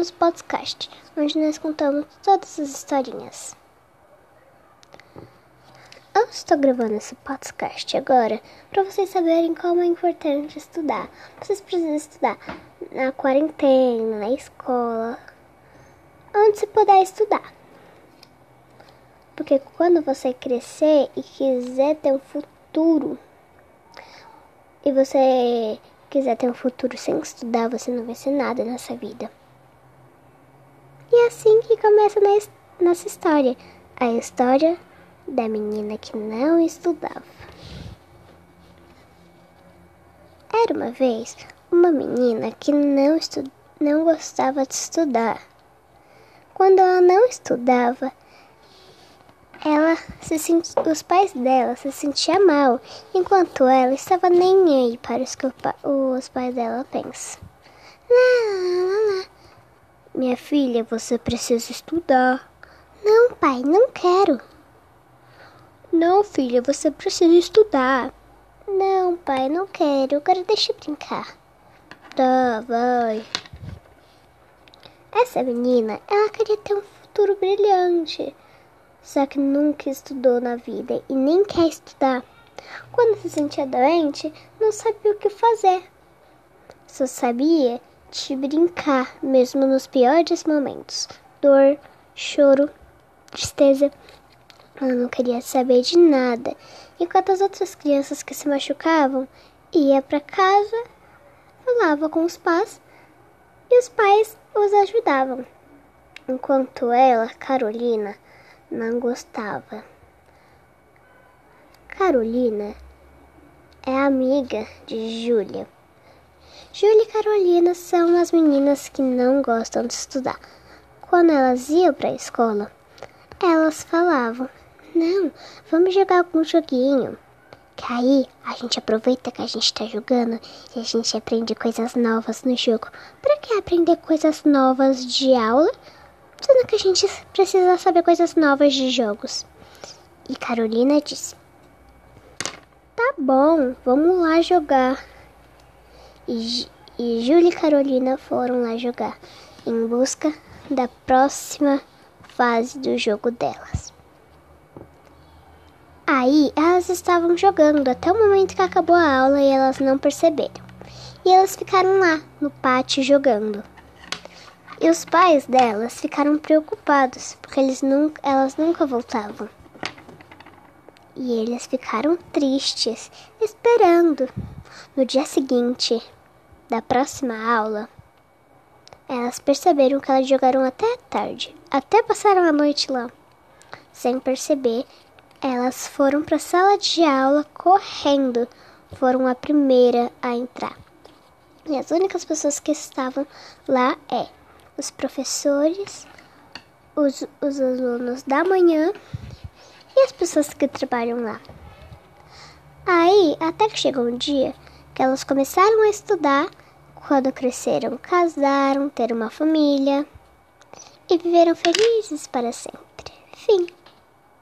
nosso podcast, onde nós contamos todas as historinhas. Eu estou gravando esse podcast agora para vocês saberem como é importante estudar. Vocês precisam estudar na quarentena, na escola, onde se puder estudar. Porque quando você crescer e quiser ter um futuro, e você quiser ter um futuro sem estudar, você não vai ser nada nessa vida. Assim que começa nossa história. A história da menina que não estudava. Era uma vez uma menina que não, estu não gostava de estudar. Quando ela não estudava, ela se os pais dela se sentiam mal, enquanto ela estava nem aí para os que os pais dela pensam. Lá. Minha filha, você precisa estudar. Não, pai, não quero. Não, filha, você precisa estudar. Não, pai, não quero. Eu quero deixar brincar. Tá, vai. Essa menina, ela queria ter um futuro brilhante só que nunca estudou na vida e nem quer estudar. Quando se sentia doente, não sabia o que fazer. Só sabia brincar, mesmo nos piores momentos. Dor, choro, tristeza. Ela não queria saber de nada. Enquanto as outras crianças que se machucavam ia para casa, falava com os pais e os pais os ajudavam. Enquanto ela, Carolina, não gostava. Carolina é amiga de Júlia. Júlia e Carolina são as meninas que não gostam de estudar. Quando elas iam para a escola, elas falavam: Não, vamos jogar algum joguinho. Que aí a gente aproveita que a gente está jogando e a gente aprende coisas novas no jogo. Para que aprender coisas novas de aula? sendo que a gente precisa saber coisas novas de jogos. E Carolina disse: Tá bom, vamos lá jogar. E, e Júlia e Carolina foram lá jogar em busca da próxima fase do jogo delas. Aí elas estavam jogando até o momento que acabou a aula e elas não perceberam. E elas ficaram lá no pátio jogando. E os pais delas ficaram preocupados, porque eles nunca, elas nunca voltavam. E eles ficaram tristes, esperando. No dia seguinte da próxima aula, elas perceberam que elas jogaram até tarde, até passaram a noite lá. Sem perceber, elas foram para a sala de aula correndo. Foram a primeira a entrar. E as únicas pessoas que estavam lá é os professores, os, os alunos da manhã e as pessoas que trabalham lá. Aí, até que chegou um dia que elas começaram a estudar, quando cresceram, casaram, ter uma família e viveram felizes para sempre. Fim.